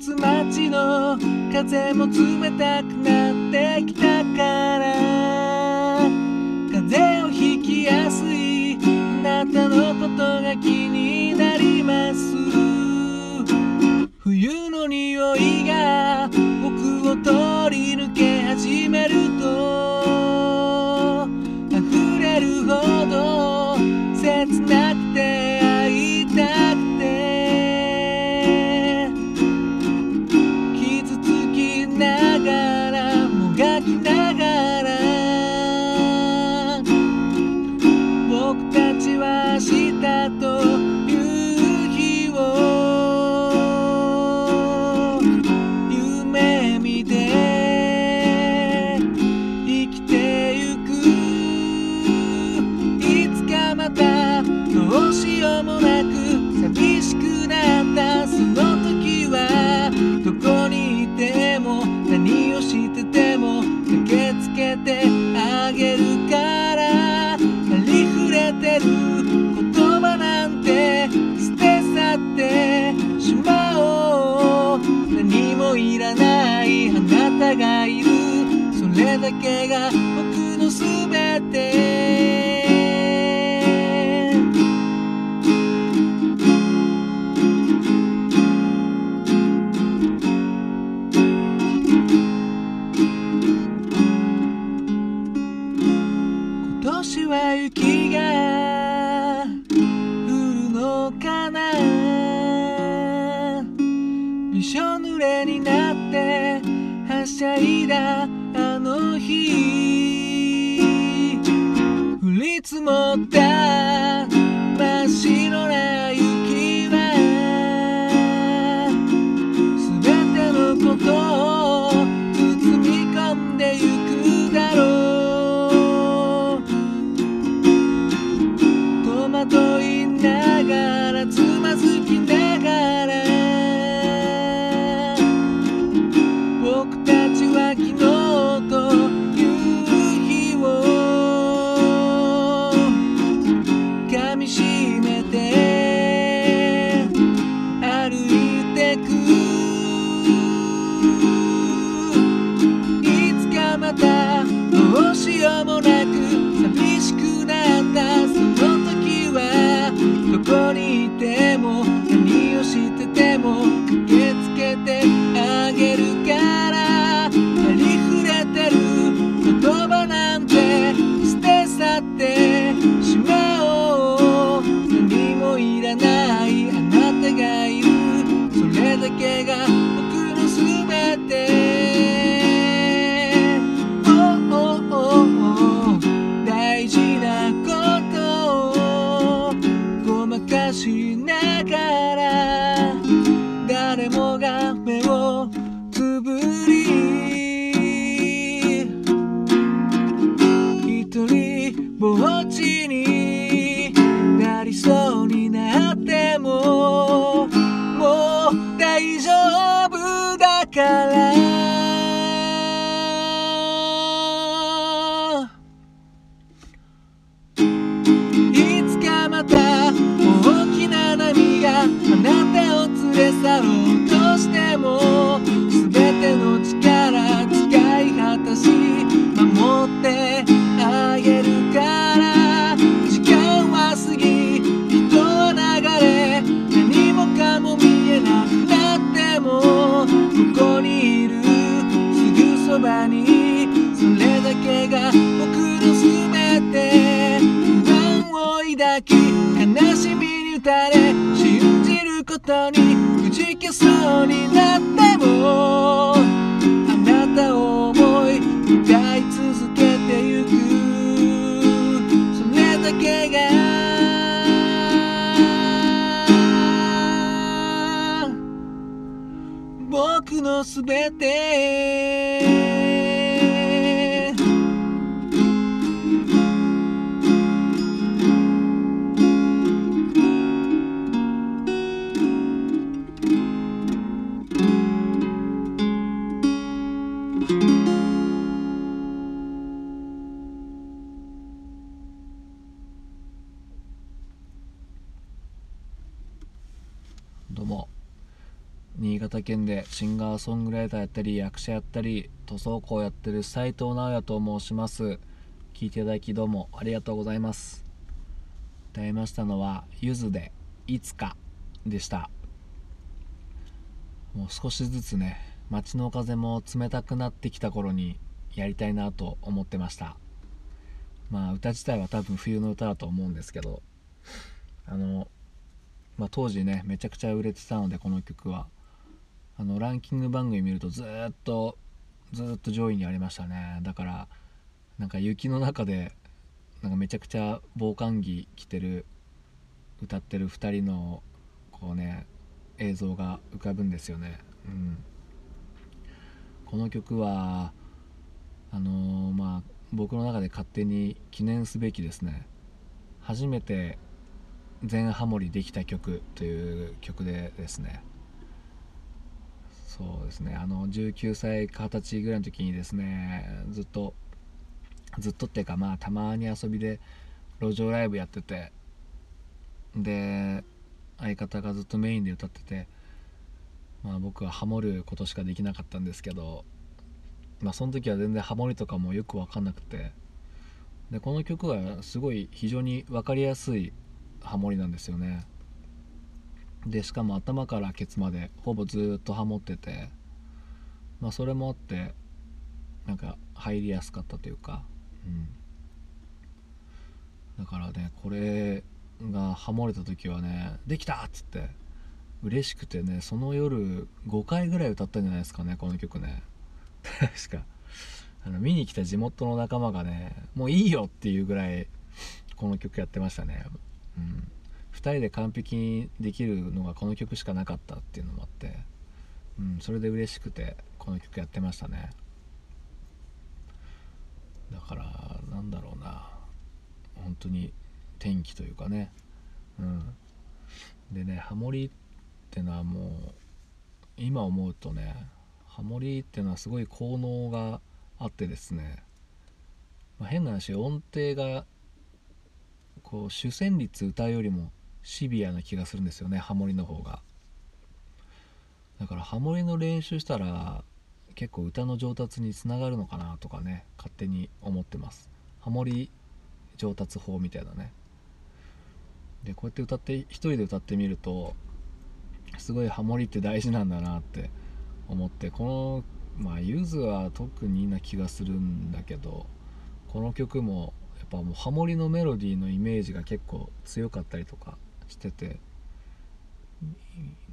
つ街の風も冷たくなってきたから。風邪をひきやすい。あなたのことがびしょ濡れになってはしゃいだあの日。降り積もったたにくじけそうになってもあなたを思い歌い続けてゆく。それだけが。僕のすべて。新潟県でシンガーソングライターやったり役者やったり塗装工やってる斉藤直也と申します。聞いていただきどうもありがとうございます。歌いましたのはゆずでいつかでした。もう少しずつね街の風も冷たくなってきた頃にやりたいなと思ってました。まあ歌自体は多分冬の歌だと思うんですけどあのまあ、当時ねめちゃくちゃ売れてたのでこの曲は。あのランキング番組見るとずっとずっと上位にありましたね。だからなんか雪の中でなんかめちゃくちゃ防寒着着てる歌ってる2人のこうね映像が浮かぶんですよね、うん、この曲はあのー、まあ僕の中で勝手に記念すべきですね。初めて全ハモリできた曲という曲でですね。そうですね。あの19歳か20歳ぐらいの時にですねずっとずっとっていうかまあたまに遊びで路上ライブやっててで相方がずっとメインで歌っててまあ僕はハモることしかできなかったんですけどまあその時は全然ハモリとかもよく分かんなくてでこの曲はすごい非常に分かりやすいハモリなんですよね。でしかも頭からケツまでほぼずっとハモっててまあそれもあってなんか入りやすかったというか、うん、だからねこれがハモれた時はね「できた!」っつって嬉しくてねその夜5回ぐらい歌ったんじゃないですかねこの曲ね。確か。あの見に来た地元の仲間がねもういいよっていうぐらいこの曲やってましたね。うん、2人で完璧にできるのがこの曲しかなかったっていうのもあって、うん、それで嬉しくてこの曲やってましたね。だからなんだろうな。本当に天気というかね。うん。でねハモリってのはもう今思うとねハモリってのはすごい効能があってですね、まあ、変な話音程がこう主旋律歌うよりもシビアな気がするんですよねハモリの方が。だからハモリの練習したら結構歌の上達につながるのかなとかね勝手に思ってます。ハモリ上達法みたいなね。でこうやって歌って一人で歌ってみるとすごいハモリって大事なんだなって思ってこのまあゆずは特にな気がするんだけどこの曲もやっぱもうハモリのメロディーのイメージが結構強かったりとかしてて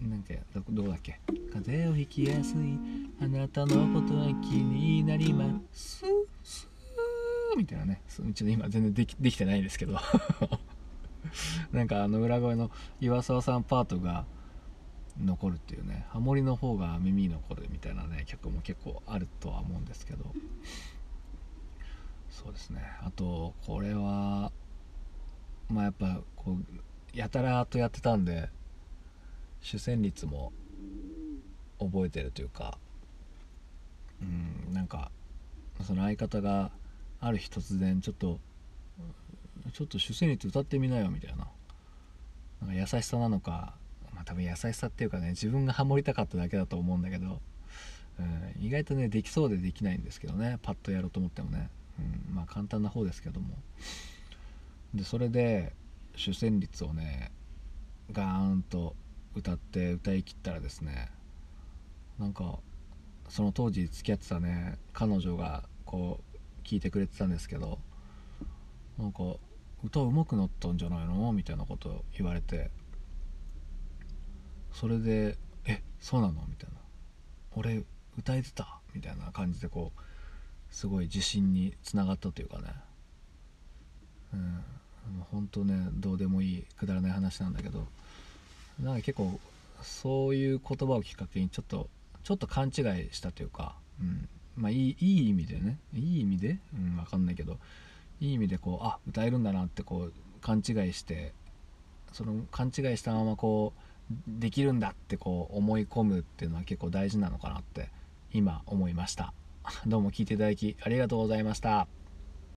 なんかどうだっけ？風邪をひきやすい。あなたのことは気になります。スーみたいなね。ちょっと今全然できできてないですけど。なんかあの裏声の岩沢さんパートが残るっていうね。ハモリの方が耳に残るみたいなね曲も結構あるとは思うんですけど。そうですね。あとこれはまあやっぱこうやたらとやってたんで主旋律も覚えてるというかうんなんかその相方がある日突然ちょっとちょっと主旋律歌ってみなよみたいななんか優しさなのかまあ多分優しさっていうかね自分がハモりたかっただけだと思うんだけど、うん、意外とねできそうでできないんですけどねパッとやろうと思ってもね。うん、まあ簡単な方ですけども。でそれで主旋律をねガーンと歌って歌い切ったらですねなんかその当時付き合ってたね彼女がこう聞いてくれてたんですけどなんか歌うまくなったんじゃないの？みたいなこと言われてそれで「えそうなの?」みたいな「俺歌えてた?」みたいな感じでこうすごい自信につながったというかねうん本当ねどうでもいいくだらない話なんだけどなんか結構そういう言葉をきっかけにちょっとちょっと勘違いしたというか、うん、まあいいいい意味でねいい意味で、うん、分かんないけどいい意味でこうあ歌えるんだなってこう勘違いしてその勘違いしたままこうできるんだってこう思い込むっていうのは結構大事なのかなって今思いました。どうも聞いていただきありがとうございました。